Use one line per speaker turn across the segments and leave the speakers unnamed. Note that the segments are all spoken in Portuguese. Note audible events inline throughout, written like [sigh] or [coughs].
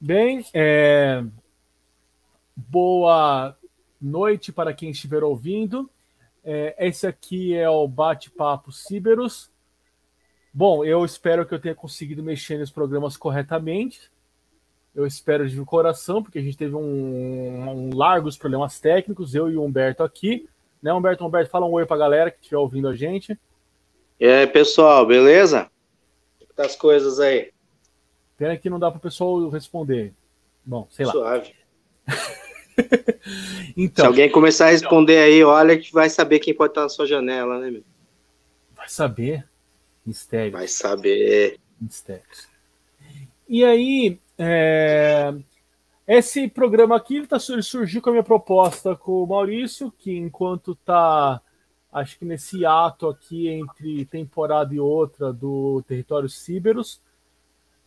Bem, é... boa noite para quem estiver ouvindo. É, esse aqui é o Bate-Papo Ciberus. Bom, eu espero que eu tenha conseguido mexer nos programas corretamente. Eu espero de coração, porque a gente teve um, um largos problemas técnicos, eu e o Humberto aqui. Né, Humberto? Humberto, fala um oi para a galera que estiver ouvindo a gente.
E aí, pessoal, beleza? Como tá as coisas aí?
Pena que não dá para o pessoal responder. Bom, sei lá.
Suave. [laughs] então, Se alguém começar a responder aí, olha que vai saber quem pode estar na sua janela, né, meu?
Vai saber. Mistério.
Vai saber.
Mistérios. E aí, é... esse programa aqui tá, surgiu com a minha proposta com o Maurício, que enquanto tá, acho que nesse ato aqui entre temporada e outra do Território Ciberos,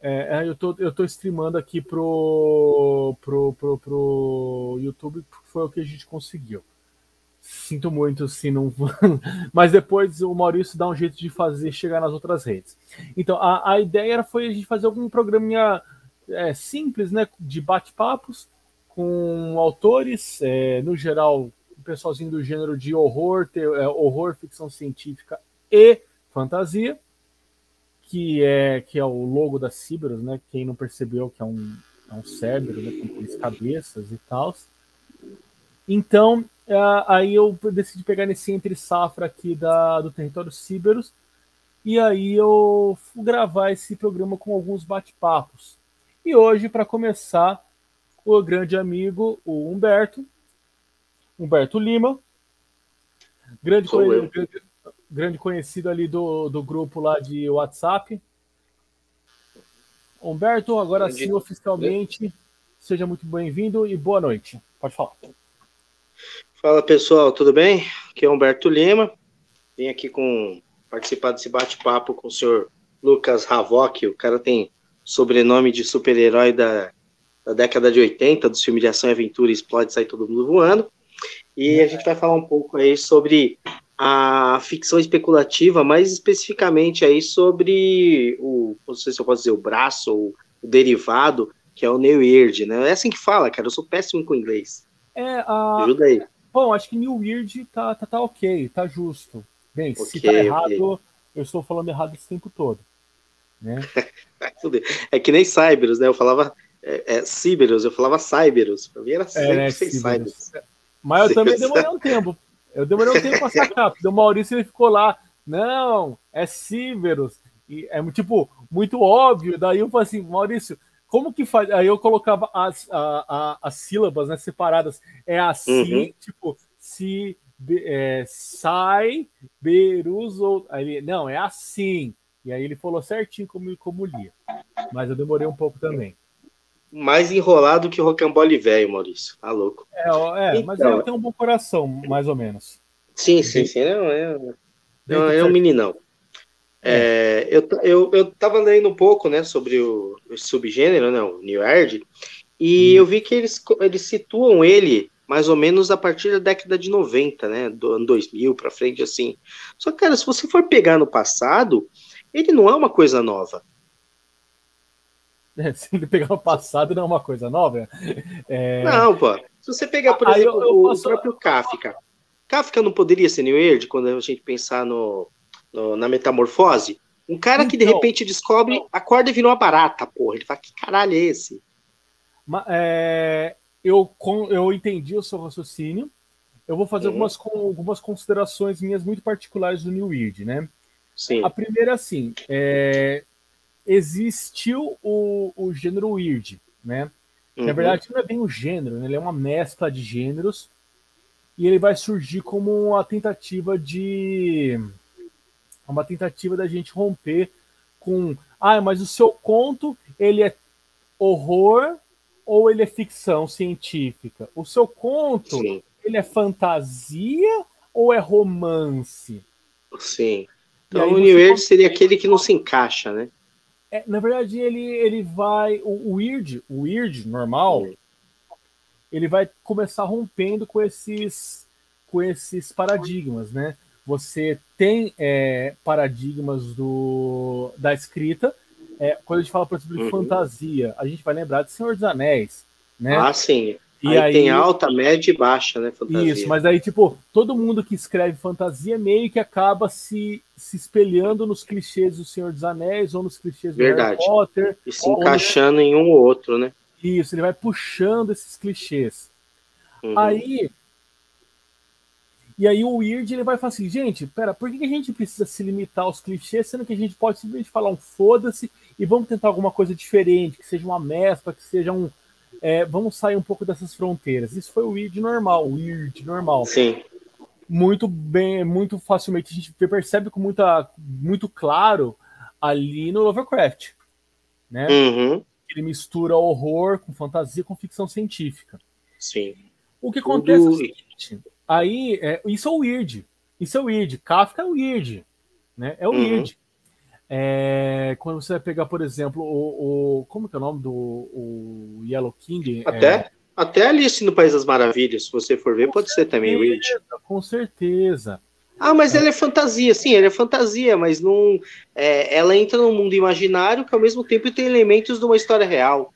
é, é, eu, tô, eu tô streamando aqui pro, pro, pro, pro YouTube, porque foi o que a gente conseguiu. Sinto muito se não. [laughs] Mas depois o Maurício dá um jeito de fazer chegar nas outras redes. Então, a, a ideia foi a gente fazer algum programinha é, simples, né? De bate-papos com autores, é, no geral, pessoalzinho do gênero de horror, é, horror, ficção científica e fantasia que é que é o logo da Ciberus, né? Quem não percebeu que é um, é um cérebro, né? Com três cabeças e tal. Então, uh, aí eu decidi pegar nesse entre safra aqui da, do território Ciberus e aí eu fui gravar esse programa com alguns bate-papos. E hoje, para começar, o grande amigo, o Humberto, Humberto Lima, grande, grande, grande conhecido ali do, do grupo lá de WhatsApp. Humberto, agora sim, oficialmente, seja muito bem-vindo e boa noite. Pode falar.
Fala pessoal, tudo bem? Aqui é Humberto Lima. Vim aqui com participar desse bate-papo com o senhor Lucas Havok. O cara tem sobrenome de super-herói da, da década de 80, dos filmes de ação e aventura, explode, sai todo mundo voando. E a gente vai falar um pouco aí sobre a ficção especulativa, mais especificamente aí sobre o, não sei se eu posso dizer o braço ou o derivado, que é o New Weird, né? É assim que fala, cara, eu sou péssimo com inglês.
É, a... Ajuda aí. Bom, acho que New Weird tá, tá, tá ok, tá justo. Bem, okay, se tá errado, okay. eu estou falando errado esse tempo todo. Né? [laughs]
é que nem Cyberus, né? Eu falava é, é, Cyberus, eu falava Cyberus. Pra mim era é, né, Cyberus.
Mas eu também [laughs] demorei um tempo eu demorei um tempo pra sacar, porque o Maurício ele ficou lá, não, é Ciberus. E é tipo, muito óbvio. Daí eu falei assim, Maurício, como que faz? Aí eu colocava as, a, a, as sílabas né, separadas. É assim, uhum. tipo, se é, sai, berus, ou. Aí ele, não, é assim. E aí ele falou certinho como, como lia. Mas eu demorei um pouco também
mais enrolado que rocambole velho, Maurício. Tá louco.
É, é então, mas ele tem um bom coração, mais ou menos.
Sim, sim, sim. Não, é, não, é um meninão. É, eu, eu, eu tava lendo um pouco, né, sobre o, o subgênero, né, o New Erd, e hum. eu vi que eles, eles situam ele mais ou menos a partir da década de 90, né, do ano 2000 para frente, assim. Só que, cara, se você for pegar no passado, ele não é uma coisa nova. [laughs]
se ele pegar o passado não é uma coisa nova.
É... Não, pô. Se você pegar, por exemplo, eu, eu o próprio Kafka. Kafka não poderia ser New Age quando a gente pensar no, no na metamorfose? Um cara então, que de então. repente descobre, acorda e vira uma barata, porra. Ele fala, que caralho é esse?
É, eu, eu entendi o seu raciocínio. Eu vou fazer uhum. algumas, algumas considerações minhas muito particulares do New Weird, né? Sim. A primeira, assim, é, existiu o, o gênero weird, né? Uhum. Na verdade, não é bem um gênero, né? ele é uma mescla de gêneros e ele vai surgir como uma tentativa de uma tentativa da gente romper com ah, mas o seu conto ele é horror ou ele é ficção científica? O seu conto Sim. ele é fantasia ou é romance?
Sim. Então o New Age seria aquele que não se encaixa, né?
É, na verdade, ele, ele vai. O, o weird, o weird normal, ele vai começar rompendo com esses, com esses paradigmas, né? Você tem é, paradigmas do, da escrita. É, quando a gente fala, por exemplo, de uhum. fantasia, a gente vai lembrar de Senhor dos Anéis, né?
Ah, sim. E aí, aí, tem alta, média e baixa, né?
Fantasia. Isso, mas aí, tipo, todo mundo que escreve fantasia meio que acaba se, se espelhando nos clichês do Senhor dos Anéis ou nos clichês do
Verdade.
Harry Potter.
E se encaixando em um ou outro, né?
Isso, ele vai puxando esses clichês. Uhum. Aí. E aí o Weird ele vai falar assim, gente, pera, por que a gente precisa se limitar aos clichês, sendo que a gente pode simplesmente falar um foda-se e vamos tentar alguma coisa diferente, que seja uma mescla, que seja um, é, vamos sair um pouco dessas fronteiras. Isso foi o weird normal, weird normal.
Sim.
Muito bem, muito facilmente a gente percebe com muita, muito claro ali no Lovecraft, né?
Uhum.
Ele mistura horror com fantasia com ficção científica.
Sim.
O que acontece Tudo... é o seguinte, aí, é, isso é o weird. Isso é o weird. Kafka é o weird, né? É o uhum. weird. É, quando você vai pegar, por exemplo, o, o, Como é o nome do o Yellow King?
Até, é... até Alice no País das Maravilhas, se você for ver, com pode certeza, ser também Weird.
Com certeza.
Ah, mas é. ela é fantasia, sim, ela é fantasia, mas não. É, ela entra num mundo imaginário que ao mesmo tempo tem elementos de uma história real.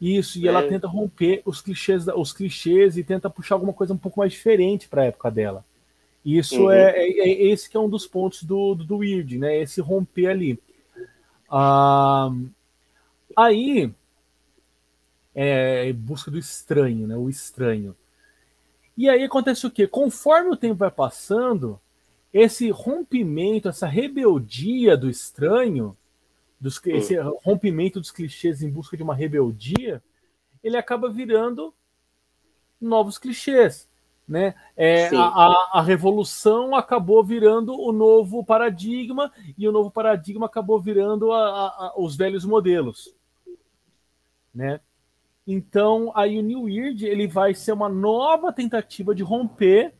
Isso, e é. ela tenta romper os clichês, os clichês e tenta puxar alguma coisa um pouco mais diferente para a época dela. Isso uhum. é, é, é, esse que é um dos pontos do, do, do Weird, né? Esse romper ali. Ah, aí é busca do estranho, né? O estranho. E aí acontece o quê? Conforme o tempo vai passando, esse rompimento, essa rebeldia do estranho, dos, uhum. esse rompimento dos clichês em busca de uma rebeldia, ele acaba virando novos clichês. Né? É, a, a, revolução acabou virando o novo paradigma e o novo paradigma acabou virando a, os velhos modelos. Né? Então, aí o New Weird ele vai ser uma nova tentativa de romper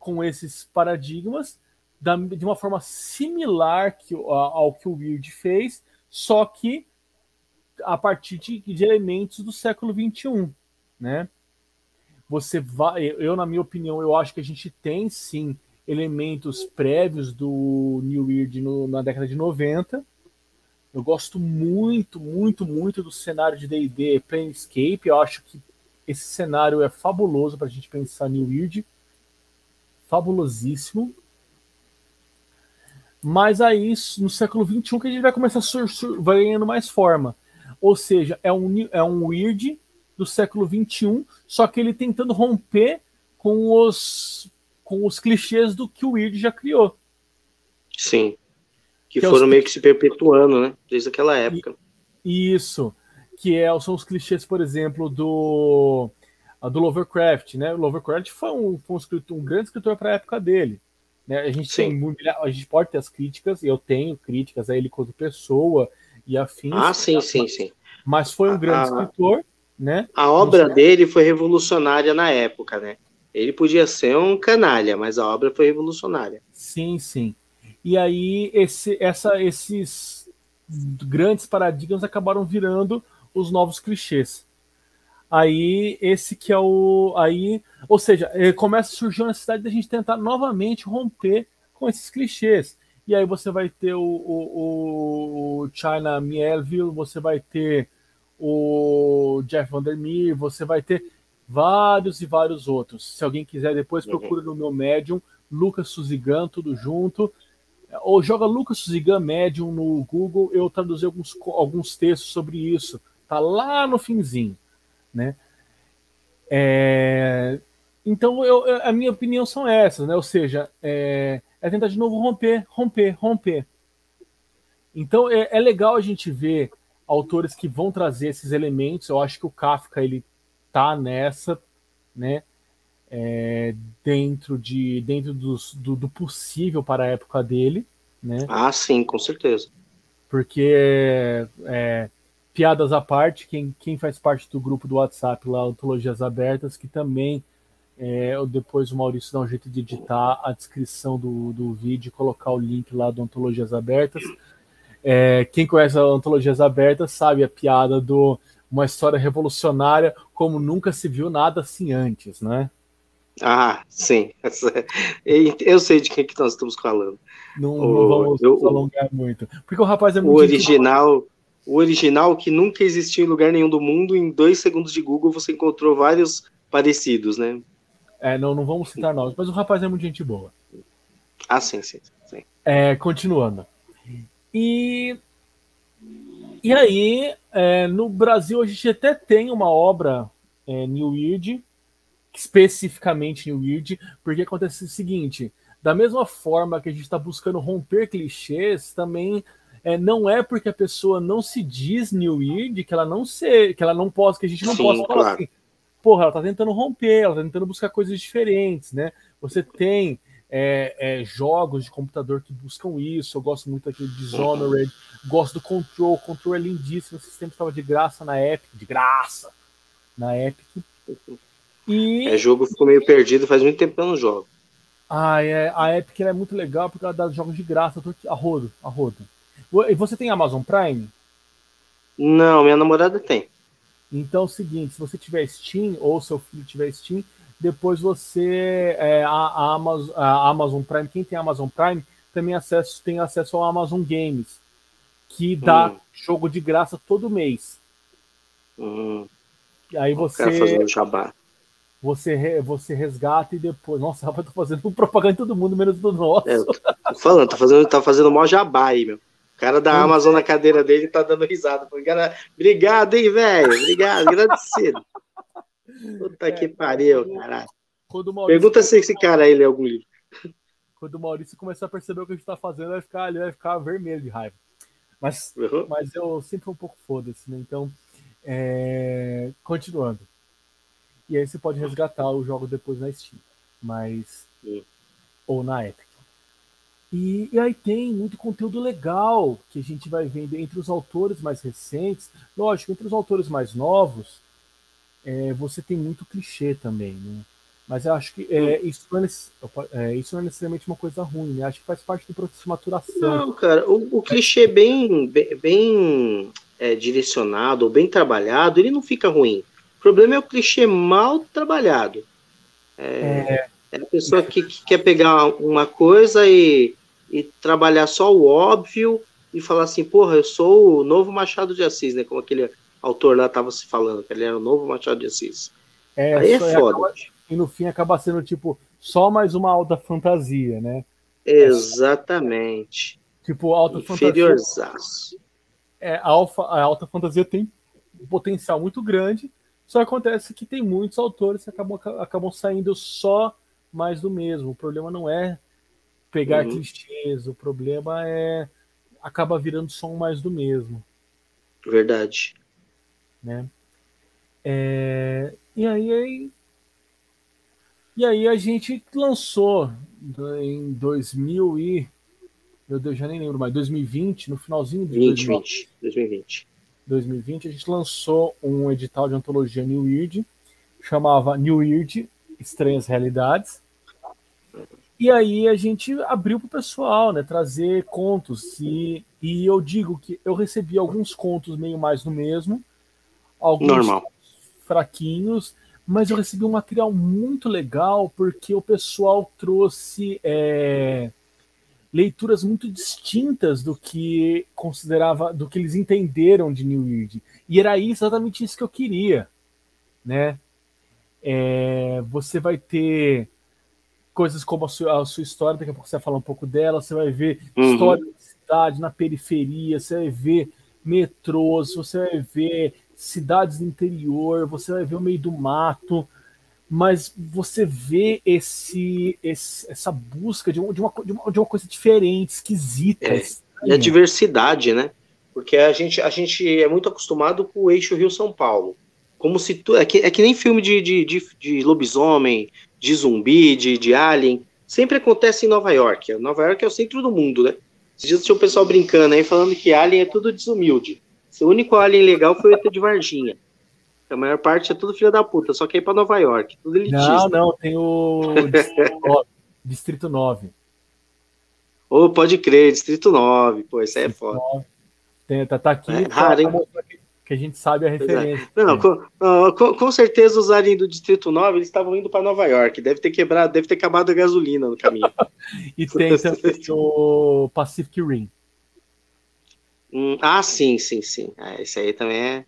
com esses paradigmas da, de uma forma similar que, ao que o Weird fez, só que a partir de, de elementos do século XXI, né? você vai. Eu, na minha opinião, eu acho que a gente tem sim elementos prévios do New Weird no, na década de 90. Eu gosto muito, muito, muito do cenário de DD Planescape. Eu acho que esse cenário é fabuloso para a gente pensar New Weird. Fabulosíssimo. Mas aí, no século XXI, que a gente vai começar a vai ganhando mais forma. Ou seja, é um, é um Weird do século XXI, só que ele tentando romper com os, com os clichês do que o Weird já criou.
Sim. Que, que foram é os... meio que se perpetuando, né? Desde aquela época.
Isso. Que é, são os clichês, por exemplo, do, do Lovecraft, né? O Lovecraft foi um, foi um, escritor, um grande escritor para a época dele. Né? A gente Sim. tem a gente pode ter as críticas, eu tenho críticas a ele como pessoa e afins.
Ah, sim, sim, sim.
Mas foi um grande ah, escritor né?
A obra dele foi revolucionária na época, né? Ele podia ser um canalha, mas a obra foi revolucionária.
Sim, sim. E aí esse, essa, esses grandes paradigmas acabaram virando os novos clichês. Aí esse que é o aí, ou seja, eh, começa a surgir a necessidade da gente tentar novamente romper com esses clichês. E aí você vai ter o, o, o China Mielville, você vai ter o Jeff Vandermeer, você vai ter vários e vários outros. Se alguém quiser, depois uhum. procura no meu Medium, Lucas Suzigan, tudo junto. Ou joga Lucas Suzigan Medium no Google, eu traduzi alguns, alguns textos sobre isso. Tá lá no finzinho, né? É... Então, eu, a minha opinião são essas, né? Ou seja, é, é tentar de novo romper, romper, romper. Então, é, é legal a gente ver autores que vão trazer esses elementos. Eu acho que o Kafka ele tá nessa, né? É, dentro de dentro dos, do, do, possível para a época dele, né?
Ah, sim, com certeza.
Porque é, piadas à parte, quem, quem faz parte do grupo do WhatsApp lá, Antologias Abertas, que também é, depois o Maurício dá um jeito de editar a descrição do, do vídeo e colocar o link lá do Antologias Abertas É, quem conhece a Antologias Abertas sabe a piada do uma história revolucionária como nunca se viu nada assim antes, né?
Ah, sim. [laughs] Eu sei de quem que nós estamos falando.
Não, não vamos eu, alongar muito. Porque o rapaz é muito.
O original, o original que nunca existiu em lugar nenhum do mundo, em dois segundos de Google você encontrou vários parecidos, né?
É, não, não vamos citar nomes, mas o rapaz é muito gente boa.
Ah, sim, sim. sim.
É, continuando. E, e aí, é, no Brasil, a gente até tem uma obra é, New Weird, especificamente New Weird, porque acontece o seguinte: da mesma forma que a gente está buscando romper clichês, também é, não é porque a pessoa não se diz New Weird que ela não se, que ela não possa, que a gente não Sim, possa falar claro. assim porra, ela tá tentando romper, ela tá tentando buscar coisas diferentes, né? Você tem é, é, jogos de computador que buscam isso. Eu gosto muito daquele Dishonored, gosto do Control. Control é lindíssimo. Esse sistema estava de graça na Epic, de graça na Epic.
E... É, jogo ficou meio perdido, faz muito tempo que eu não jogo.
Ah, é, a Epic é muito legal porque ela dá jogos de graça a rodo, a rodo. E você tem Amazon Prime?
Não, minha namorada tem.
Então é o seguinte, se você tiver Steam ou seu filho tiver Steam, depois você é, a, a, Amazon, a, Amazon, Prime, quem tem Amazon Prime também acesso, tem acesso ao Amazon Games, que dá hum. jogo de graça todo mês.
Hum.
Aí você
fazendo jabá.
Você, você resgata e depois. Nossa, [laughs] rapaz, tô fazendo propaganda em todo mundo, menos do nosso. É,
tô falando, tá fazendo, tá fazendo mó jabá aí, meu. O cara da Amazon na cadeira dele tá dando risada. Obrigado, hein, velho? Obrigado, agradecido. Puta que pariu, caralho. Pergunta se esse cara aí lê algum livro.
Quando o Maurício começar a perceber o que a gente tá fazendo, vai ficar, ele vai ficar vermelho de raiva. Mas, uhum. mas eu sempre um pouco foda-se, né? Então, é... continuando. E aí você pode resgatar o jogo depois na Steam. Mas. Uhum. Ou na Epic. E, e, aí tem muito conteúdo legal que a gente vai vendo entre os autores mais recentes. Lógico, entre os autores mais novos, é, você tem muito clichê também, né? Mas eu acho que é, isso, não é, é, isso não é necessariamente uma coisa ruim, né? Acho que faz parte do processo de maturação.
Não, cara, o, o clichê bem, bem, bem é, direcionado ou bem trabalhado, ele não fica ruim. O problema é o clichê mal trabalhado. É, é, é a pessoa que, que, quer pegar uma coisa e e trabalhar só o óbvio e falar assim, porra, eu sou o novo Machado de Assis, né? Como aquele autor lá estava se falando, que ele era o novo Machado de Assis.
É, Aí é foda. Acaba, e no fim acaba sendo tipo só mais uma alta fantasia, né?
Exatamente.
Tipo, alta
fantasia.
É, a, alfa, a alta fantasia tem um potencial muito grande, só acontece que tem muitos autores que acabam, acabam saindo só mais do mesmo. O problema não é pegar uhum. clichês. O problema é acaba virando só um mais do mesmo.
Verdade.
Né? É, e aí, aí e aí a gente lançou em 2000 e meu Deus, já nem lembro mais, 2020, no finalzinho de
2020, 2020.
2020 a gente lançou um edital de antologia New Weird, chamava New Weird Estranhas Realidades. E aí a gente abriu para o pessoal, né, trazer contos. E, e eu digo que eu recebi alguns contos meio mais no mesmo, alguns
Normal.
fraquinhos, mas eu recebi um material muito legal porque o pessoal trouxe é, leituras muito distintas do que considerava, do que eles entenderam de New Weird. E era exatamente isso que eu queria, né? É, você vai ter coisas como a sua, a sua, história, daqui a pouco você vai falar um pouco dela, você vai ver uhum. história da cidade, na periferia, você vai ver metrôs, você vai ver cidades do interior, você vai ver o meio do mato, mas você vê esse, esse essa busca de uma, de, uma, de uma coisa diferente, esquisita. É,
e a diversidade, né? Porque a gente, a gente é muito acostumado com o eixo Rio-São Paulo. Como se tu, é, que, é que nem filme de, de, de, de lobisomem, de zumbi, de, de alien, sempre acontece em Nova York. Nova York é o centro do mundo, né? Esses dias tinha o pessoal brincando aí, falando que alien é tudo desumilde. O único alien legal foi o ET de Varginha. A maior parte é tudo filho da puta, só que é para Nova York, tudo elitista.
Não, não, tem o Distrito 9.
Ô, oh, pode crer, Distrito 9, pô, isso aí é foda. 9.
Tenta tá aqui é, raro, que a gente sabe a é. referência.
É. Não, com, com, com, certeza os aliens do Distrito 9 eles estavam indo para Nova York. Deve ter quebrado, deve ter acabado a gasolina no caminho. [laughs]
e tem [laughs] também o Pacific Rim.
Hum, ah, sim, sim, sim. Ah, esse aí também é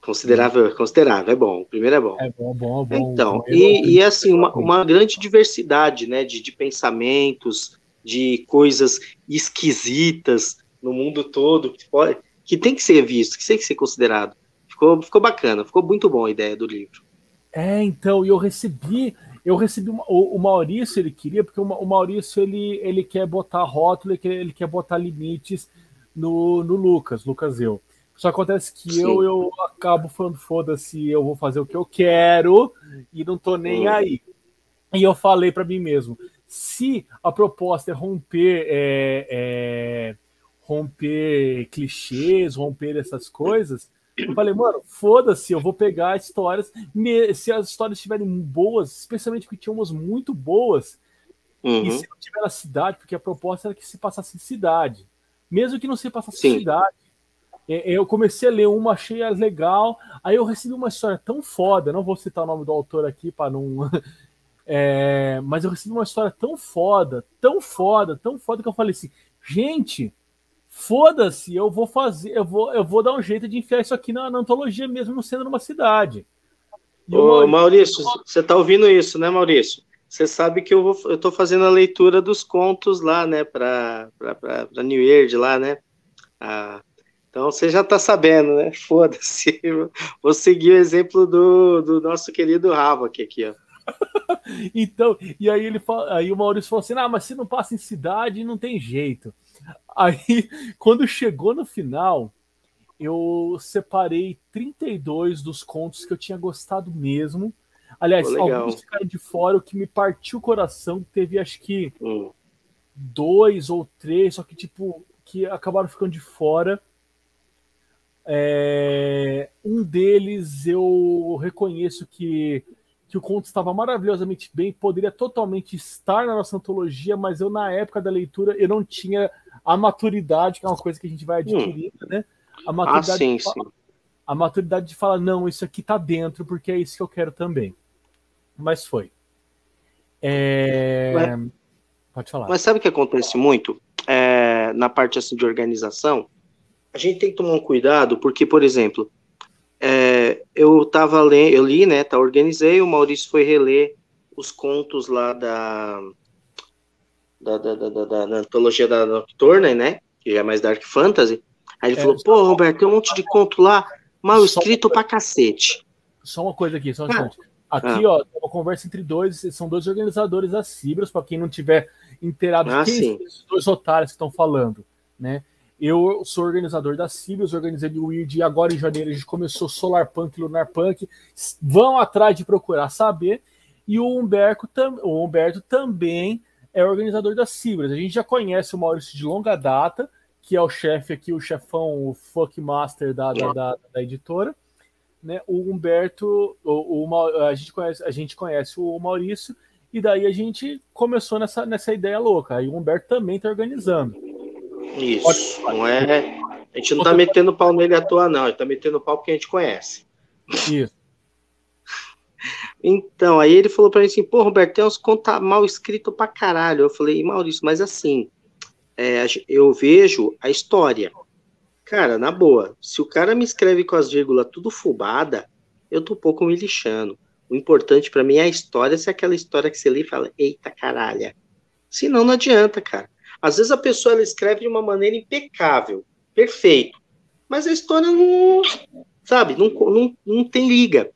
considerável, considerável. É bom. O primeiro é bom.
É bom, bom, bom.
Então, e, e assim, uma, uma grande diversidade, né, de, de pensamentos, de coisas esquisitas no mundo todo que pode que tem que ser visto, que tem que ser considerado. Ficou, ficou bacana, ficou muito bom a ideia do livro.
É, então, e eu recebi, eu recebi uma, o, o, Maurício, ele queria, porque o, o, Maurício ele, ele quer botar rótulo, ele quer, ele quer botar limites no, no Lucas, Lucas eu. Só acontece que eu, eu acabo falando, foda-se, eu vou fazer o que eu quero e não tô nem hum. aí. E eu falei para mim mesmo, se a proposta é romper é, é, romper clichês, romper essas coisas. Eu falei, mano, foda-se, eu vou pegar histórias. Se as histórias estiverem boas, especialmente porque tinha umas muito boas, uhum. e se não tiver na cidade, porque a proposta era que se passasse em cidade, mesmo que não se passasse em cidade. É, é, eu comecei a ler uma, achei legal, aí eu recebi uma história tão foda, não vou citar o nome do autor aqui para não. [laughs] É, mas eu recebi uma história tão foda, tão foda, tão foda que eu falei assim, gente, foda-se, eu vou fazer, eu vou, eu vou dar um jeito de enfiar isso aqui na, na antologia mesmo não sendo numa cidade.
E Ô, Maurício, você tá ouvindo isso, né, Maurício? Você sabe que eu vou, eu tô fazendo a leitura dos contos lá, né, para para New Year lá, né? Ah, então você já tá sabendo, né? [laughs] Foda-se. Vou seguir o exemplo do, do nosso querido Havok aqui, ó. [laughs]
então, e aí ele fala, aí o Maurício falou assim: "Ah, mas se não passa em cidade, não tem jeito". Aí, [laughs] quando chegou no final, eu separei 32 dos contos que eu tinha gostado mesmo. Aliás, alguns ficaram de fora, o que me partiu o coração. Teve, acho que, hum. dois ou três, só que, tipo, que acabaram ficando de fora. É, um deles eu reconheço que que o conto estava maravilhosamente bem, poderia totalmente estar na nossa antologia, mas eu, na época da leitura, eu não tinha a maturidade, que é uma coisa que a gente vai adquirindo, hum. né? A maturidade, ah, sim, sim. a maturidade de falar, não, isso aqui tá dentro, porque é isso que eu quero também. Mas foi. É... Mas, Pode falar.
Mas sabe o que acontece muito? É, na parte assim de organização, a gente tem que tomar um cuidado, porque, por exemplo, é, eu tava lendo, eu li, né, tá, organizei, o Maurício foi reler os contos lá da da, da, da, da, da antologia da Nocturne, né, que é mais Dark Fantasy, aí ele é, falou, pô, Roberto, tem um monte de conto lá, mal escrito pra cacete.
Só uma coisa aqui, só um ah, Aqui, ah. ó, uma conversa entre dois, são dois organizadores da Cibras, para quem não tiver inteirado, ah, quem sim. esses dois otários que estão falando, né? Eu sou organizador da Cibios, organizei o Weird e agora em janeiro a gente começou Solar Punk, Lunar Punk. Vão atrás de procurar saber. E o Humberto, o Humberto também é organizador da Cibras. A gente já conhece o Maurício de longa data, que é o chefe aqui, o chefão, o Fuck Master da, da, da, da editora. Né? O Humberto, o, o, a, gente conhece, a gente conhece o Maurício, e daí a gente começou nessa, nessa ideia louca. Aí o Humberto também está organizando.
Isso. Não é. A gente não tá metendo pau nele à toa, não. A gente tá metendo pau porque a gente conhece.
Isso.
Então, aí ele falou pra mim assim, pô, Roberto, tem uns conta mal escrito pra caralho. Eu falei, Maurício, mas assim, é, eu vejo a história. Cara, na boa, se o cara me escreve com as vírgulas tudo fubada, eu tô um pouco me lixando. O importante para mim é a história, se é aquela história que você lê e fala, eita caralho. Senão não adianta, cara. Às vezes a pessoa ela escreve de uma maneira impecável, perfeito, mas a história não, sabe, não, não, não tem liga.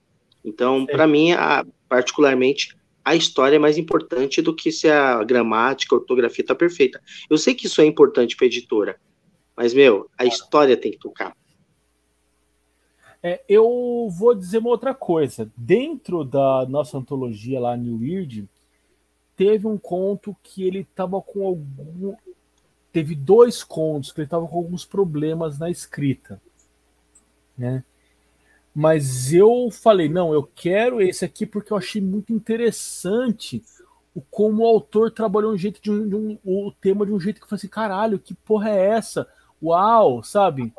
Então, para mim, a, particularmente, a história é mais importante do que se a gramática, a ortografia está perfeita. Eu sei que isso é importante para editora, mas, meu, a história tem que tocar.
É, eu vou dizer uma outra coisa. Dentro da nossa antologia lá, New Weird, teve um conto que ele estava com algum. Teve dois contos que ele estava com alguns problemas na escrita. Né? Mas eu falei, não, eu quero esse aqui porque eu achei muito interessante o como o autor trabalhou um jeito de um, de um, o tema de um jeito que eu falei assim, caralho, que porra é essa? Uau, sabe?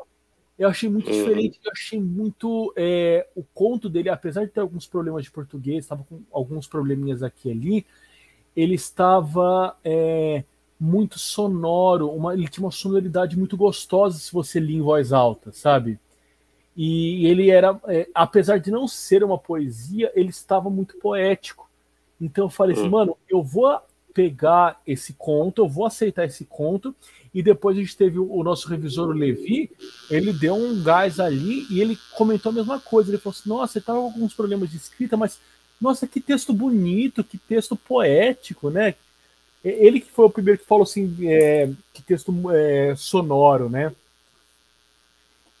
Eu achei muito uhum. diferente, eu achei muito. É, o conto dele, apesar de ter alguns problemas de português, estava com alguns probleminhas aqui e ali, ele estava é, muito sonoro, uma, ele tinha uma sonoridade muito gostosa se você lia em voz alta, sabe? E ele era, é, apesar de não ser uma poesia, ele estava muito poético. Então eu falei assim, hum. mano, eu vou pegar esse conto, eu vou aceitar esse conto. E depois a gente teve o, o nosso revisor, o Levi, ele deu um gás ali e ele comentou a mesma coisa. Ele falou assim: nossa, você estava com alguns problemas de escrita, mas nossa, que texto bonito, que texto poético, né? Ele que foi o primeiro que falou assim, é, que texto é, sonoro, né?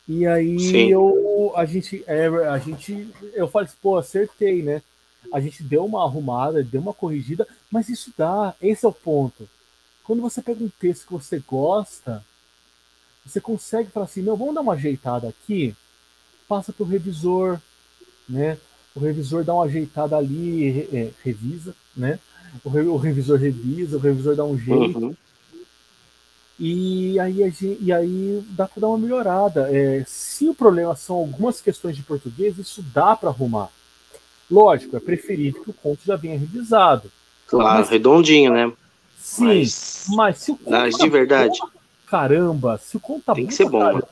E aí eu, a gente, é, a gente, eu falei assim, pô, acertei, né? A gente deu uma arrumada, deu uma corrigida, mas isso dá, esse é o ponto. Quando você pega um texto que você gosta, você consegue falar assim, meu, vamos dar uma ajeitada aqui, passa para o revisor, né? O revisor dá uma ajeitada ali, é, revisa, né? O, re, o, revisor revisa, o revisor dá um jeito. Uhum. E aí, gente, e aí dá para dar uma melhorada. É, se o problema são algumas questões de português, isso dá para arrumar. Lógico, é preferível que o conto já venha revisado.
Claro, mas, redondinho, né?
Sim, mas, mas se o conto.
Mas tá de verdade. Bom,
caramba, se o conto tá
Tem bom. Tem que ser bom. Caramba,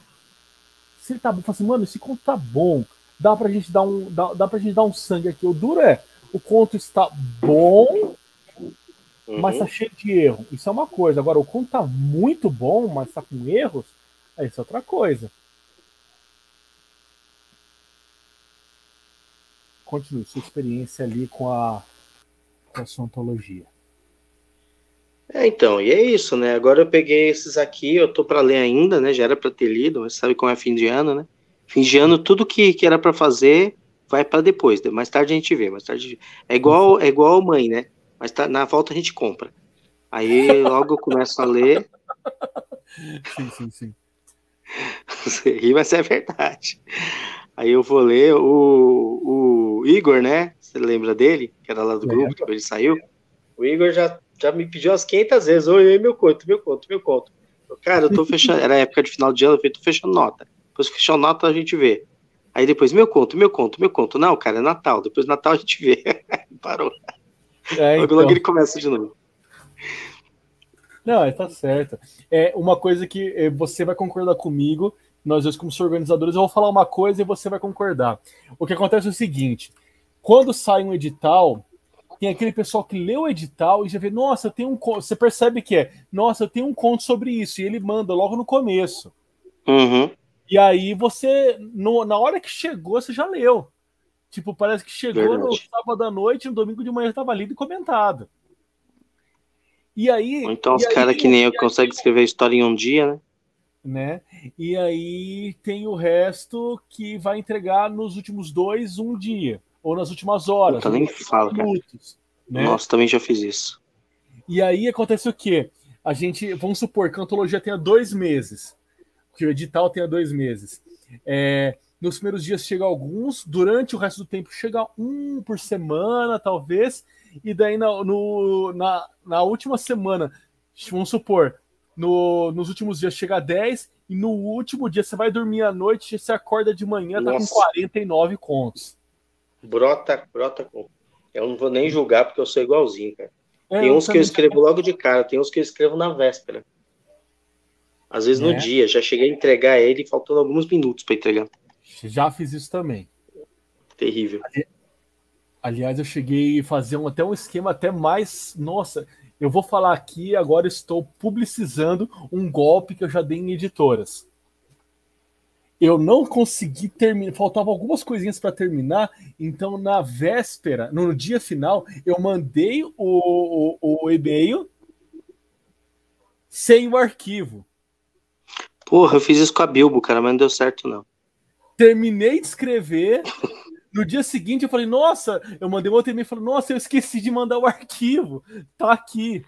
se ele tá bom, assim, mano, esse conto tá bom. Dá pra gente dar um. Dá, dá pra gente dar um sangue aqui. O duro é, o conto está bom, uhum. mas tá cheio de erro. Isso é uma coisa. Agora, o conto tá muito bom, mas tá com erros, aí isso é outra coisa. Continue sua experiência ali com a, com a sua ontologia.
É, então, e é isso, né? Agora eu peguei esses aqui, eu tô para ler ainda, né? Já era para ter lido, mas sabe como é fim de ano, né? Fim de ano, tudo que, que era para fazer vai para depois. Mais tarde a gente vê, mais tarde. É igual, é igual mãe, né? Mas tá, na volta a gente compra. Aí logo eu começo a ler.
Sim, sim, sim.
Você ri, mas é verdade. Aí eu vou ler o, o Igor, né? Você lembra dele? Que era lá do grupo, que ele saiu. O Igor já, já me pediu umas 500 vezes. Oi, meu conto, meu conto, meu conto. Cara, eu tô fechando. Era época de final de ano, eu tô fechando nota. Depois fechou nota, a gente vê. Aí depois, meu conto, meu conto, meu conto. Não, cara, é Natal. Depois Natal a gente vê. [laughs] Parou. É, então... logo ele começa de novo.
Não, tá certo. É uma coisa que é, você vai concordar comigo. Nós dois, como organizadores, eu vou falar uma coisa e você vai concordar. O que acontece é o seguinte: quando sai um edital, tem aquele pessoal que lê o edital e já vê, nossa, tenho um Você percebe que é, nossa, eu tenho um conto sobre isso, e ele manda logo no começo.
Uhum.
E aí você, no, na hora que chegou, você já leu. Tipo, parece que chegou Verdade. no sábado à noite, no domingo de manhã estava lido e comentado. E aí.
Ou então os caras que nem eu conseguem escrever história em um dia, né?
né? E aí tem o resto que vai entregar nos últimos dois, um dia. Ou nas últimas horas.
Eu nem falo, minutos, né? Nossa, também já fiz isso.
E aí acontece o quê? A gente, vamos supor que a antologia tenha dois meses que o edital tenha dois meses. É, nos primeiros dias chega alguns, durante o resto do tempo chega um por semana, talvez, e daí na, no, na, na última semana, vamos supor, no, nos últimos dias chega a 10, e no último dia você vai dormir à noite, você acorda de manhã, Nossa. tá com 49 contos.
Brota, brota. Eu não vou nem julgar porque eu sou igualzinho, cara. É, tem uns que eu escrevo logo de cara, tem uns que eu escrevo na véspera. Às vezes no né? dia, já cheguei a entregar ele faltando alguns minutos para entregar.
Já fiz isso também.
Terrível.
Aliás, eu cheguei a fazer um, até um esquema até mais. Nossa, eu vou falar aqui, agora estou publicizando um golpe que eu já dei em editoras. Eu não consegui terminar, faltavam algumas coisinhas para terminar, então na véspera, no dia final, eu mandei o, o, o e-mail sem o arquivo.
Porra, eu fiz isso com a Bilbo, cara, mas não deu certo, não.
Terminei de escrever. No dia seguinte eu falei, nossa, eu mandei outro e-mail e falei, nossa, eu esqueci de mandar o arquivo. Tá aqui.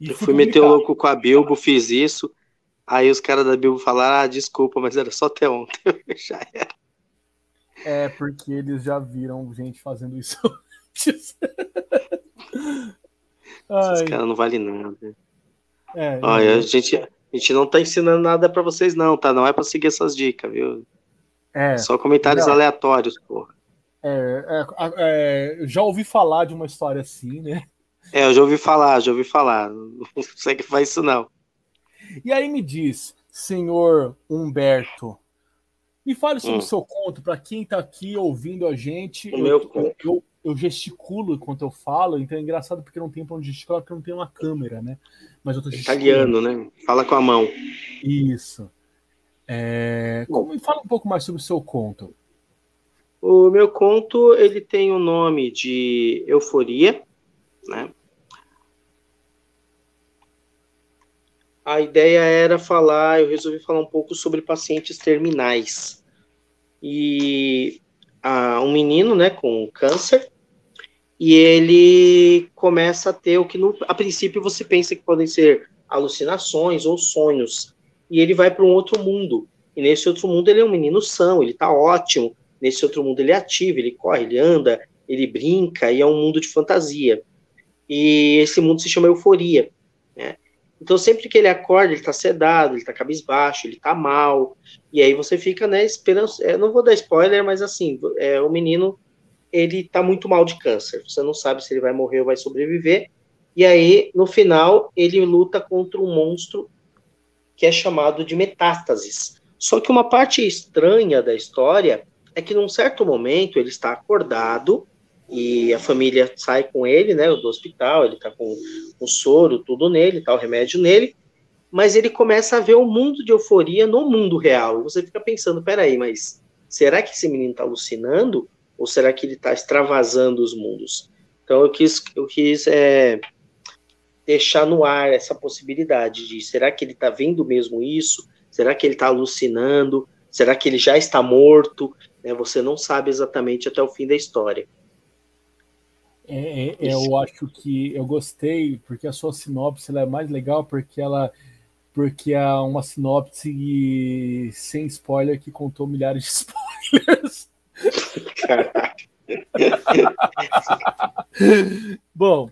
E eu fui meter o louco com a Bilbo, fiz isso. Aí os caras da Bilbo falaram, ah, desculpa, mas era só até ontem. [laughs] já era.
É, porque eles já viram gente fazendo isso [laughs] antes.
Esses caras não valem nada. É, Olha, a gente, A gente não tá ensinando nada para vocês, não, tá? Não é para seguir essas dicas, viu? É. Só comentários não. aleatórios, porra.
É, é, é, já ouvi falar de uma história assim, né?
É, eu já ouvi falar, já ouvi falar. [laughs] Não sei que faz isso, não.
E aí me diz, senhor Humberto, me fale sobre hum. o seu conto, para quem está aqui ouvindo a gente.
O eu, meu conto.
Eu, eu, gesticulo enquanto eu falo, então é engraçado porque não tem para onde gesticular, porque não tem uma câmera, né?
Mas tô Italiano, né? Fala com a mão.
Isso. É... Como, fala um pouco mais sobre o seu conto.
O meu conto ele tem o nome de Euforia, né? A ideia era falar, eu resolvi falar um pouco sobre pacientes terminais. E ah, um menino, né, com câncer, e ele começa a ter o que no, a princípio você pensa que podem ser alucinações ou sonhos. E ele vai para um outro mundo. E nesse outro mundo ele é um menino são, ele está ótimo, Nesse outro mundo ele é ativo, ele corre, ele anda, ele brinca, e é um mundo de fantasia. E esse mundo se chama euforia. Né? Então, sempre que ele acorda, ele está sedado, ele está cabisbaixo, ele está mal. E aí você fica, né, esperando. É, não vou dar spoiler, mas assim, é, o menino ele está muito mal de câncer. Você não sabe se ele vai morrer ou vai sobreviver. E aí, no final, ele luta contra um monstro que é chamado de metástases. Só que uma parte estranha da história é que num certo momento ele está acordado e a família sai com ele, né, do hospital, ele está com o soro, tudo nele, tá o remédio nele, mas ele começa a ver o mundo de euforia no mundo real. Você fica pensando, peraí, mas será que esse menino está alucinando? Ou será que ele está extravasando os mundos? Então eu quis, eu quis é, deixar no ar essa possibilidade de será que ele está vendo mesmo isso? Será que ele está alucinando? Será que ele já está morto? Né? Você não sabe exatamente até o fim da história.
É, é, eu acho que eu gostei porque a sua sinopse é mais legal porque ela porque é uma sinopse sem spoiler que contou milhares de [laughs] spoilers. [laughs] [laughs] Bom,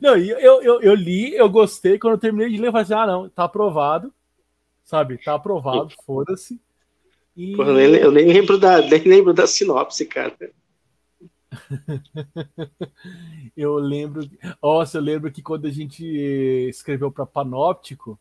não, eu, eu, eu li, eu gostei. Quando eu terminei de ler, eu falei assim: ah, não, tá aprovado, sabe? Tá aprovado, foda-se.
E... Porra, eu, nem, lembro da, nem lembro da sinopse, cara. [laughs]
eu lembro. Nossa, eu lembro que quando a gente escreveu para Panóptico,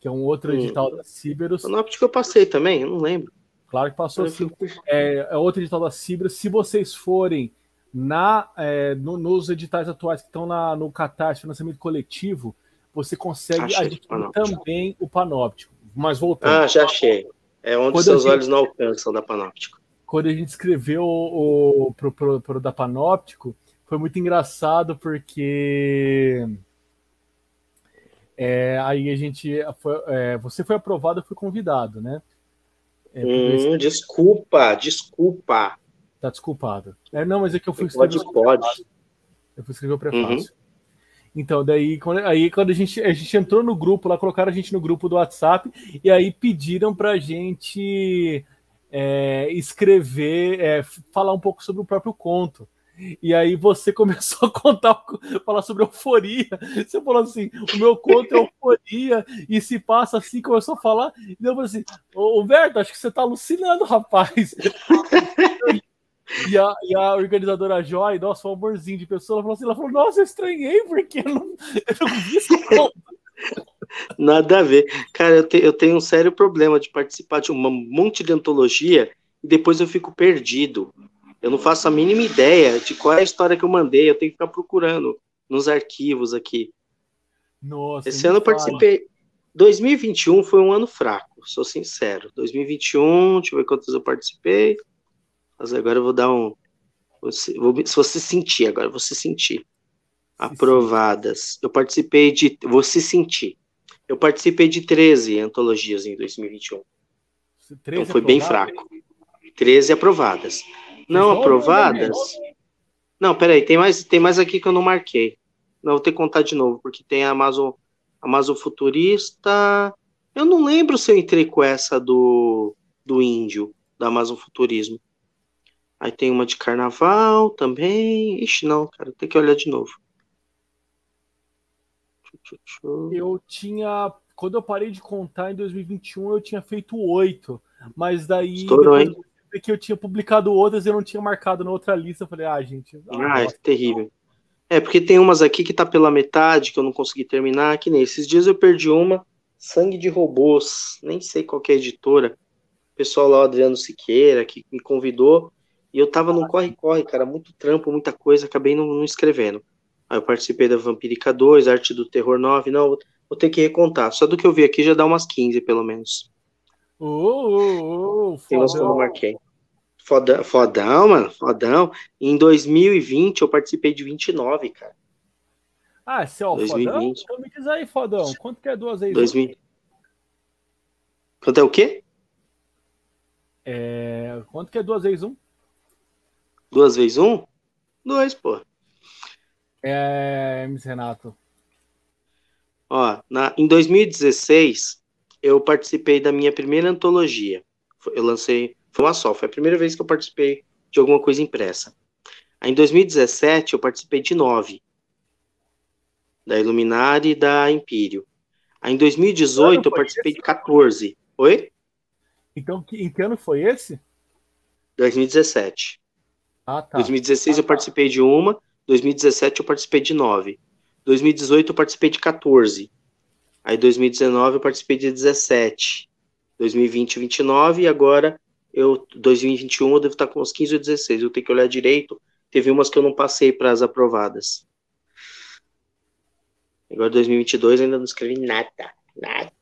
que é um outro hum. edital da Ciberus.
Panóptico eu passei também, eu não lembro.
Claro que passou sim. É, é outro edital da Ciberus. Se vocês forem na, é, no, nos editais atuais que estão na, no Catarse, financiamento coletivo, você consegue achei adquirir também o Panóptico. Mas voltando.
Ah, já achei. É onde quando seus gente, olhos não alcançam da Panóptico.
Quando a gente escreveu o, o pro, pro, pro da Panóptico, foi muito engraçado porque é, aí a gente foi, é, você foi aprovado, eu fui convidado, né?
É, hum, desculpa, desculpa.
Tá desculpado. É, não, mas é que eu fui
escrever. Pode, pode.
Eu fui escrever o prefácio. Uhum. Então, daí, quando, aí quando a gente, a gente entrou no grupo, lá colocaram a gente no grupo do WhatsApp, e aí pediram pra gente é, escrever, é, falar um pouco sobre o próprio conto. E aí você [laughs] começou a contar, [laughs] falar sobre euforia. Você falou assim, o meu conto é euforia, e se passa assim, começou a falar. E eu falei assim, ô Berto, acho que você tá alucinando, rapaz. [laughs] E a, e a organizadora Joy, nossa, um amorzinho de pessoa, ela falou assim: ela falou, nossa, eu estranhei, porque eu não, eu não vi esse
Nada a ver. Cara, eu, te, eu tenho um sério problema de participar de um monte de antologia e depois eu fico perdido. Eu não faço a mínima ideia de qual é a história que eu mandei, eu tenho que ficar procurando nos arquivos aqui.
Nossa,
Esse ano eu participei. 2021 foi um ano fraco, sou sincero. 2021, deixa eu ver quantos eu participei. Mas agora eu vou dar um. Você, vou, se você sentir, agora você sentir. Aprovadas. Eu participei de. Você sentir. Eu participei de 13 antologias em 2021. 13 então foi bem fraco. 13 aprovadas. Não aprovadas. Não, peraí, tem mais, tem mais aqui que eu não marquei. Não, vou ter que contar de novo, porque tem a Amazon, Amazon Futurista. Eu não lembro se eu entrei com essa do, do índio, da Amazon Futurismo. Aí tem uma de carnaval também. Ixi, não, cara, tem que olhar de novo.
Eu tinha quando eu parei de contar em 2021, eu tinha feito oito. Mas daí.
Estourou, hein?
Que eu tinha publicado outras e eu não tinha marcado na outra lista. Eu falei, ah, gente.
Ah, é terrível. É, porque tem umas aqui que tá pela metade, que eu não consegui terminar, que nem esses dias eu perdi uma, Sangue de Robôs, nem sei qual é a editora. O pessoal lá, o Adriano Siqueira, que me convidou, e eu tava num corre-corre, cara, muito trampo, muita coisa, acabei não, não escrevendo. Aí eu participei da Vampírica 2, Arte do Terror 9, não, vou ter que recontar. Só do que eu vi aqui já dá umas 15, pelo menos.
Oh, oh, oh,
Tem umas que eu não marquei. Fodão, fodão, mano, fodão. Em 2020 eu participei de 29, cara.
Ah, se é o 2020. fodão? Então me diz aí, fodão, quanto que é duas vezes
2000. Quanto é o quê?
É... Quanto que é duas vezes um?
Duas vezes um? Dois, pô.
É, Renato.
Ó, na, em 2016, eu participei da minha primeira antologia. Eu lancei, foi uma só, foi a primeira vez que eu participei de alguma coisa impressa. Aí, em 2017, eu participei de nove. Da Iluminari e da Império. Aí, em 2018, eu participei esse? de 14. Oi?
Então, em que ano foi esse?
2017. Ah, tá. 2016 ah, eu tá. participei de uma, 2017 eu participei de nove. 2018 eu participei de 14. Aí 2019 eu participei de 17. 2020, 29 e agora eu 2021 eu devo estar com uns 15 ou 16. Eu tenho que olhar direito. Teve umas que eu não passei para as aprovadas. Agora 2022 ainda não escrevi nada, nada.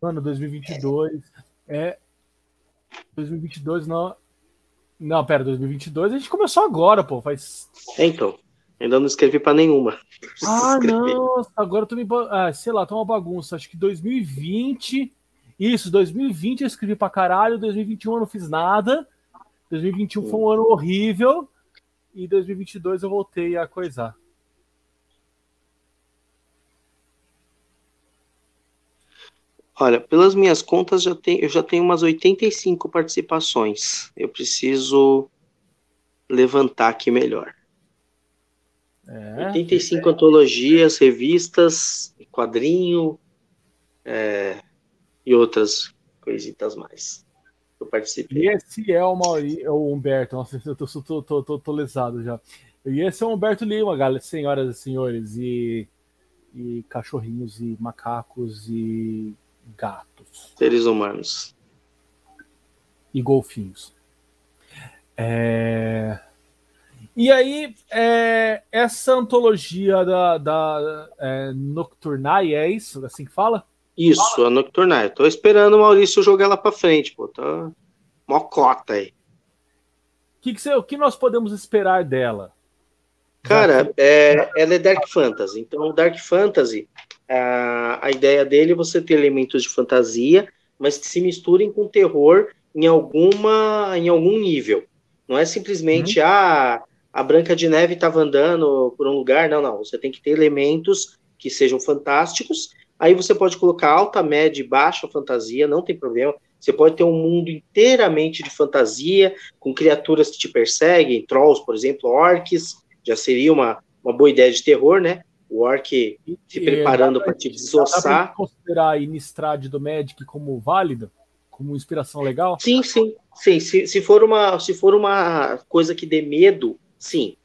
Mano, 2022 é 2022 não Não, pera, 2022 a gente começou agora, pô, faz
Então. Ainda não escrevi para nenhuma.
Ah, não, agora eu tô me. Ah, sei lá, tá uma bagunça. Acho que 2020. Isso, 2020 eu escrevi pra caralho, 2021 eu não fiz nada. 2021 foi um ano horrível. E 2022 eu voltei a coisar.
Olha, pelas minhas contas, já tem, eu já tenho umas 85 participações. Eu preciso levantar aqui melhor. É, 85 é. antologias, revistas, quadrinho é, e outras coisitas mais. Eu participei.
E esse é o, Mauri, é o Humberto. Nossa, eu tô, tô, tô, tô, tô lesado já. E esse é o Humberto Lima, galera, senhoras e senhores, e, e cachorrinhos, e macacos, e gatos.
Seres humanos.
E golfinhos. É... E aí, é, essa antologia da, da é, Nocturnae, é isso? Assim que fala?
Isso, a Nocturnae. Tô esperando o Maurício jogar ela para frente, pô. Tá mocota aí.
Que que o que nós podemos esperar dela?
Cara, é, ela é Dark Fantasy. Então, Dark Fantasy, a, a ideia dele é você ter elementos de fantasia, mas que se misturem com terror em alguma em algum nível. Não é simplesmente, uhum. ah, a Branca de Neve estava andando por um lugar. Não, não. Você tem que ter elementos que sejam fantásticos. Aí você pode colocar alta, média e baixa fantasia, não tem problema. Você pode ter um mundo inteiramente de fantasia, com criaturas que te perseguem, trolls, por exemplo, orcs, já seria uma, uma boa ideia de terror, né? O orc se preparando para te desossar. Dá
considerar a Innistrad do Magic como válida? Como inspiração legal?
Sim, sim. sim. Se, se, for uma, se for uma coisa que dê medo, Sim.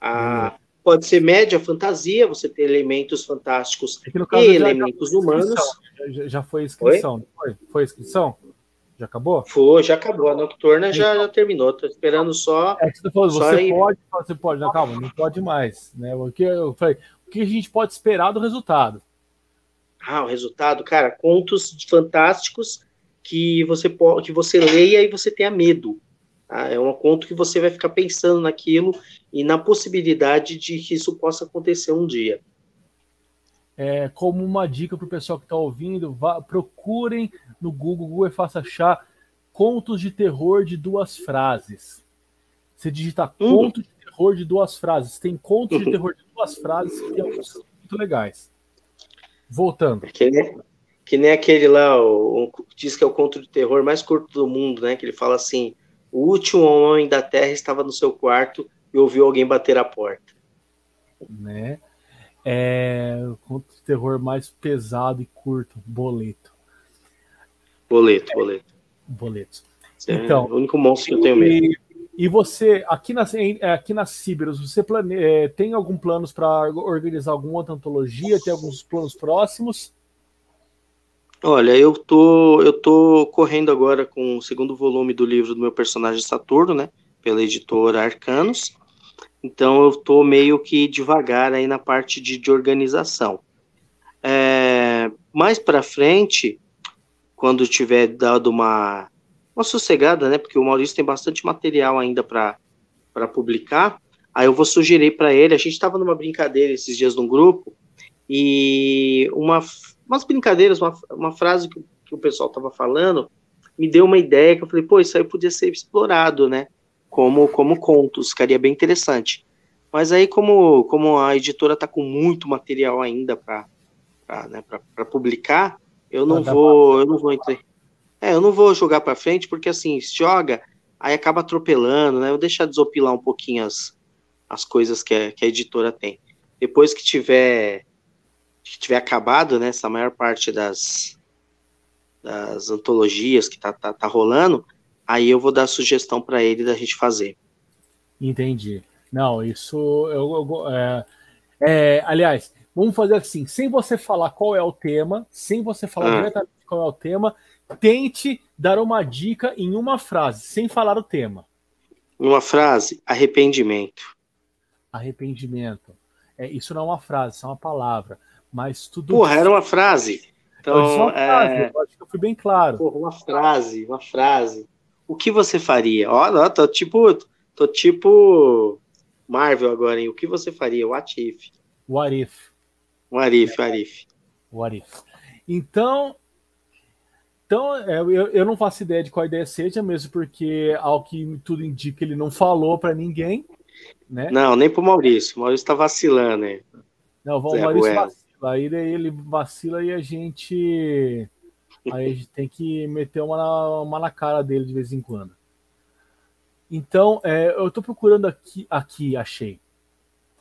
A, hum. Pode ser média fantasia, você ter elementos fantásticos é e elementos humanos.
Já, já, foi inscrição, foi? Foi inscrição? Já acabou?
Foi, já acabou. A Nocturna já, já terminou. Estou esperando só.
É que você falou, você ir... pode, você pode, não, calma, não pode mais. Né? O, que eu falei, o que a gente pode esperar do resultado?
Ah, o resultado, cara, contos fantásticos que você pode, que você leia e você tenha medo. Tá? É um conto que você vai ficar pensando naquilo e na possibilidade de que isso possa acontecer um dia.
É, como uma dica para o pessoal que está ouvindo, vá, procurem no Google, Google é fácil achar contos de terror de duas frases. Você digita hum. conto de terror de duas frases. Tem contos de uhum. terror de duas frases que tem alguns muito legais. Voltando.
Que nem, que nem aquele lá, o, diz que é o conto de terror mais curto do mundo, né? Que ele fala assim: o último homem da Terra estava no seu quarto e ouviu alguém bater a porta.
Né? É, conto de terror mais pesado e curto, boleto.
Boleto, boleto.
Boleto.
É então, o único monstro que eu tenho
medo. E você, aqui na, aqui na Ciberos, você plane... É, tem algum planos para organizar alguma outra antologia? Tem alguns planos próximos?
Olha, eu tô, eu tô correndo agora com o segundo volume do livro do meu personagem Saturno, né? Pela editora Arcanos. Então eu tô meio que devagar aí na parte de, de organização. É, mais para frente, quando tiver dado uma, uma sossegada, né? Porque o Maurício tem bastante material ainda para publicar. Aí eu vou sugerir para ele. A gente estava numa brincadeira esses dias no grupo e uma umas brincadeiras, uma, uma frase que, que o pessoal estava falando, me deu uma ideia que eu falei, pô, isso aí podia ser explorado, né? Como, como contos, ficaria bem interessante. Mas aí, como, como a editora está com muito material ainda para né, publicar, eu não vou, eu não vou entrar. É, eu não vou jogar para frente, porque assim, se joga, aí acaba atropelando, né? Eu deixar desopilar um pouquinho as, as coisas que a, que a editora tem. Depois que tiver que tiver acabado, né, essa maior parte das, das antologias que tá, tá, tá rolando, aí eu vou dar sugestão para ele da gente fazer.
Entendi. Não, isso eu, eu é, é, aliás, vamos fazer assim, sem você falar qual é o tema, sem você falar ah. diretamente qual é o tema, tente dar uma dica em uma frase, sem falar o tema.
Uma frase, arrependimento.
Arrependimento. É, isso não é uma frase, isso é uma palavra. Mas tudo.
Porra, era uma frase. Então, uma frase, é...
eu acho que eu fui bem claro.
Porra, uma frase, uma frase. O que você faria? Ó, tô tipo, tô tipo Marvel agora, hein? O que você faria? What if?
What if?
What if, what if.
What if. Então, então é, eu, eu não faço ideia de qual ideia seja, mesmo porque, ao que tudo indica, ele não falou para ninguém. Né?
Não, nem pro Maurício. O Maurício tá vacilando aí.
Não, o Maurício vacila. Aí ele vacila e a gente. Aí a gente tem que meter uma na, uma na cara dele de vez em quando. Então, é, eu estou procurando aqui, aqui, achei.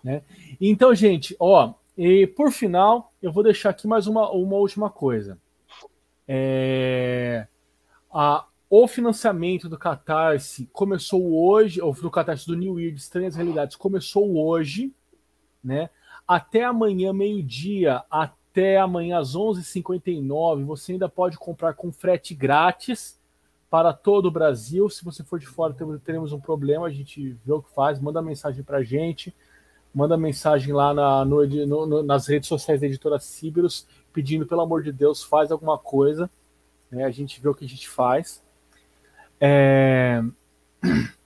Né? Então, gente, ó, e por final, eu vou deixar aqui mais uma, uma última coisa. É, a, o financiamento do Catarse começou hoje, ou do Catarse do New Year de Estranhas Realidades começou hoje, né? Até amanhã, meio-dia, até amanhã às 11h59, você ainda pode comprar com frete grátis para todo o Brasil. Se você for de fora, teremos um problema, a gente vê o que faz, manda mensagem para a gente, manda mensagem lá na, no, no, nas redes sociais da editora Ciberus, pedindo, pelo amor de Deus, faz alguma coisa. Né? A gente vê o que a gente faz. É... [clears throat]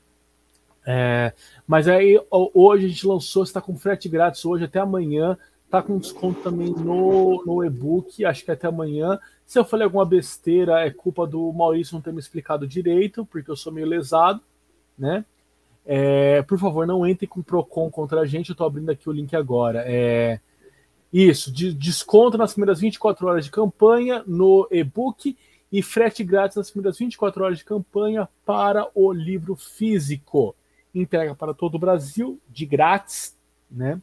É, mas aí hoje a gente lançou, está com frete grátis hoje até amanhã, está com desconto também no, no e-book, acho que até amanhã. Se eu falei alguma besteira, é culpa do Maurício não ter me explicado direito, porque eu sou meio lesado, né? É, por favor, não entre com Procon contra a gente, eu estou abrindo aqui o link agora. É, isso, de, desconto nas primeiras 24 horas de campanha no e-book e frete grátis nas primeiras 24 horas de campanha para o livro físico entrega para todo o Brasil, de grátis, né?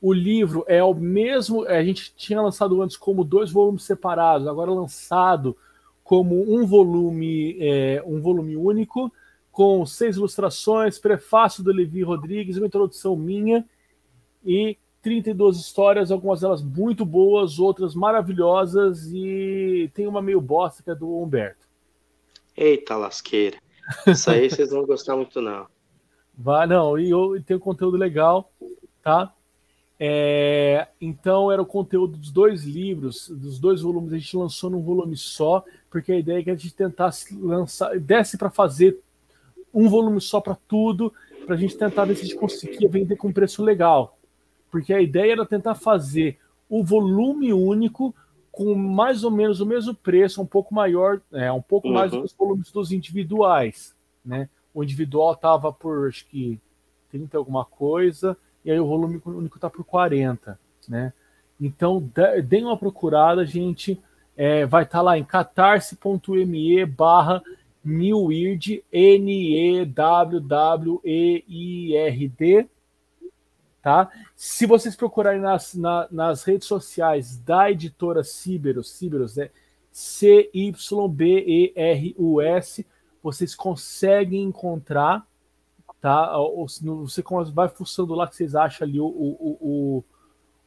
O livro é o mesmo, a gente tinha lançado antes como dois volumes separados, agora lançado como um volume, é, um volume único, com seis ilustrações, prefácio do Levi Rodrigues, uma introdução minha e 32 histórias, algumas delas muito boas, outras maravilhosas e tem uma meio bosta que é do Humberto.
Eita lasqueira. Isso aí vocês não vão gostar muito não.
Vai, não, e, eu, e tem um conteúdo legal, tá? É, então era o conteúdo dos dois livros, dos dois volumes, a gente lançou num volume só, porque a ideia é que a gente tentasse lançar, desse para fazer um volume só para tudo, para a gente tentar ver se a gente conseguia vender com preço legal. Porque a ideia era tentar fazer o volume único com mais ou menos o mesmo preço, um pouco maior, é, um pouco uhum. mais dos volumes dos individuais, né? O individual estava por acho que 30 alguma coisa, e aí o volume único está por 40, né? Então, deem uma procurada, gente. É, vai estar tá lá em catarse.me barra newweird, N-E-W-W-E-I-R-D. Tá? Se vocês procurarem nas, na, nas redes sociais da editora Ciberus, Ciberus, né? C-Y-B-E-R-U-S, vocês conseguem encontrar, tá? Você vai fuçando lá que vocês acham ali o, o, o,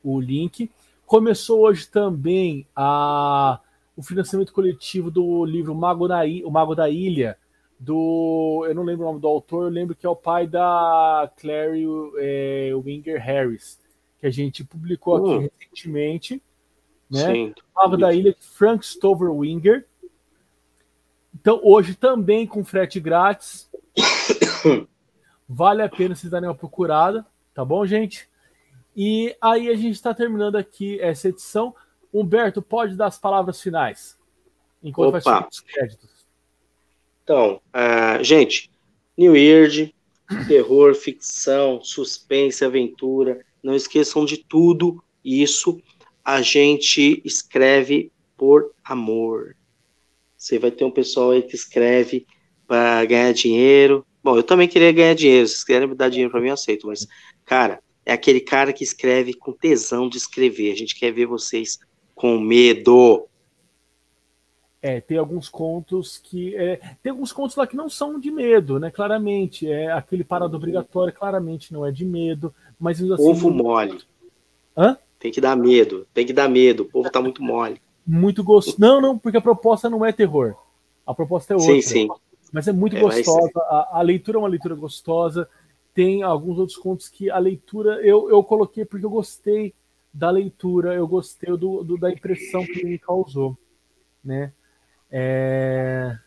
o link. Começou hoje também a, o financiamento coletivo do livro Mago na, o Mago da Ilha, do. Eu não lembro o nome do autor, eu lembro que é o pai da Clary é, Winger Harris, que a gente publicou aqui uh. recentemente. Né? Sim. Mago da Ilha, Frank Stover Winger. Então, hoje também com frete grátis. [coughs] vale a pena vocês darem uma procurada, tá bom, gente? E aí a gente está terminando aqui essa edição. Humberto, pode dar as palavras finais.
Enquanto Opa. vai os créditos. Então, uh, gente, New Weird, terror, ficção, suspense, aventura. Não esqueçam de tudo isso. A gente escreve por amor. Você vai ter um pessoal aí que escreve para ganhar dinheiro. Bom, eu também queria ganhar dinheiro. Se querem me dar dinheiro para mim, eu aceito. Mas, cara, é aquele cara que escreve com tesão de escrever. A gente quer ver vocês com medo.
É, tem alguns contos que. É, tem alguns contos lá que não são de medo, né? Claramente. É, aquele parado obrigatório, claramente não é de medo. Mas assim,
Ovo mole. Hã? Tem que dar medo, tem que dar medo. O povo tá muito mole.
Muito gostoso. Não, não, porque a proposta não é terror. A proposta é outra. Sim, sim. Mas é muito é, gostosa. A, a, leitura é uma leitura gostosa. Tem alguns outros contos que a leitura eu, eu coloquei porque eu gostei da leitura, eu gostei do, do da impressão que ele me causou, né? É...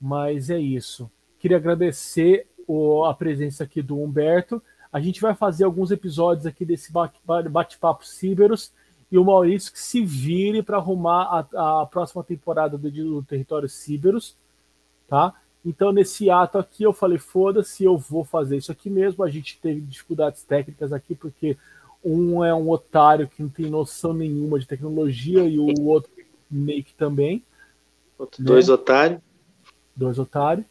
Mas é isso. Queria agradecer o, a presença aqui do Humberto. A gente vai fazer alguns episódios aqui desse bate-papo Ciberos e o Maurício que se vire para arrumar a, a, próxima temporada do, do Território Ciberos, tá? Então, nesse ato aqui, eu falei: foda-se, eu vou fazer isso aqui mesmo. A gente teve dificuldades técnicas aqui, porque um é um otário que não tem noção nenhuma de tecnologia e o outro meio que também.
Outro, né? Dois otários.
Dois otários.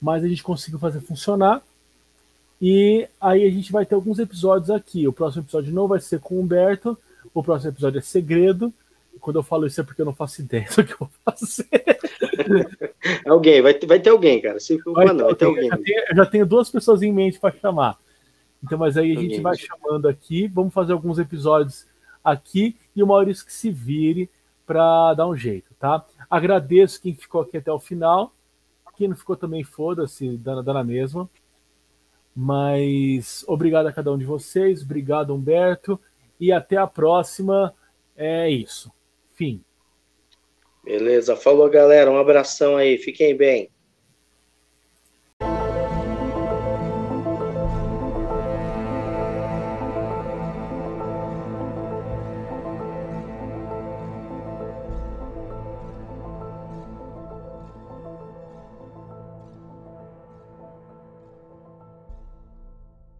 Mas a gente conseguiu fazer funcionar. E aí a gente vai ter alguns episódios aqui. O próximo episódio não vai ser com o Humberto. O próximo episódio é segredo. Quando eu falo isso é porque eu não faço ideia do que eu vou fazer. [laughs]
alguém, vai ter, vai ter alguém, cara. Se vai, não, vai ter alguém.
Já tenho, já tenho duas pessoas em mente para chamar. Então, mas aí a gente vai chamando aqui. Vamos fazer alguns episódios aqui e o Maurício que se vire para dar um jeito, tá? Agradeço quem ficou aqui até o final. Quem não ficou também, foda-se, dá, dá na mesma. Mas obrigado a cada um de vocês, obrigado, Humberto, e até a próxima. É isso. Fim.
Beleza, falou galera, um abração aí, fiquem bem.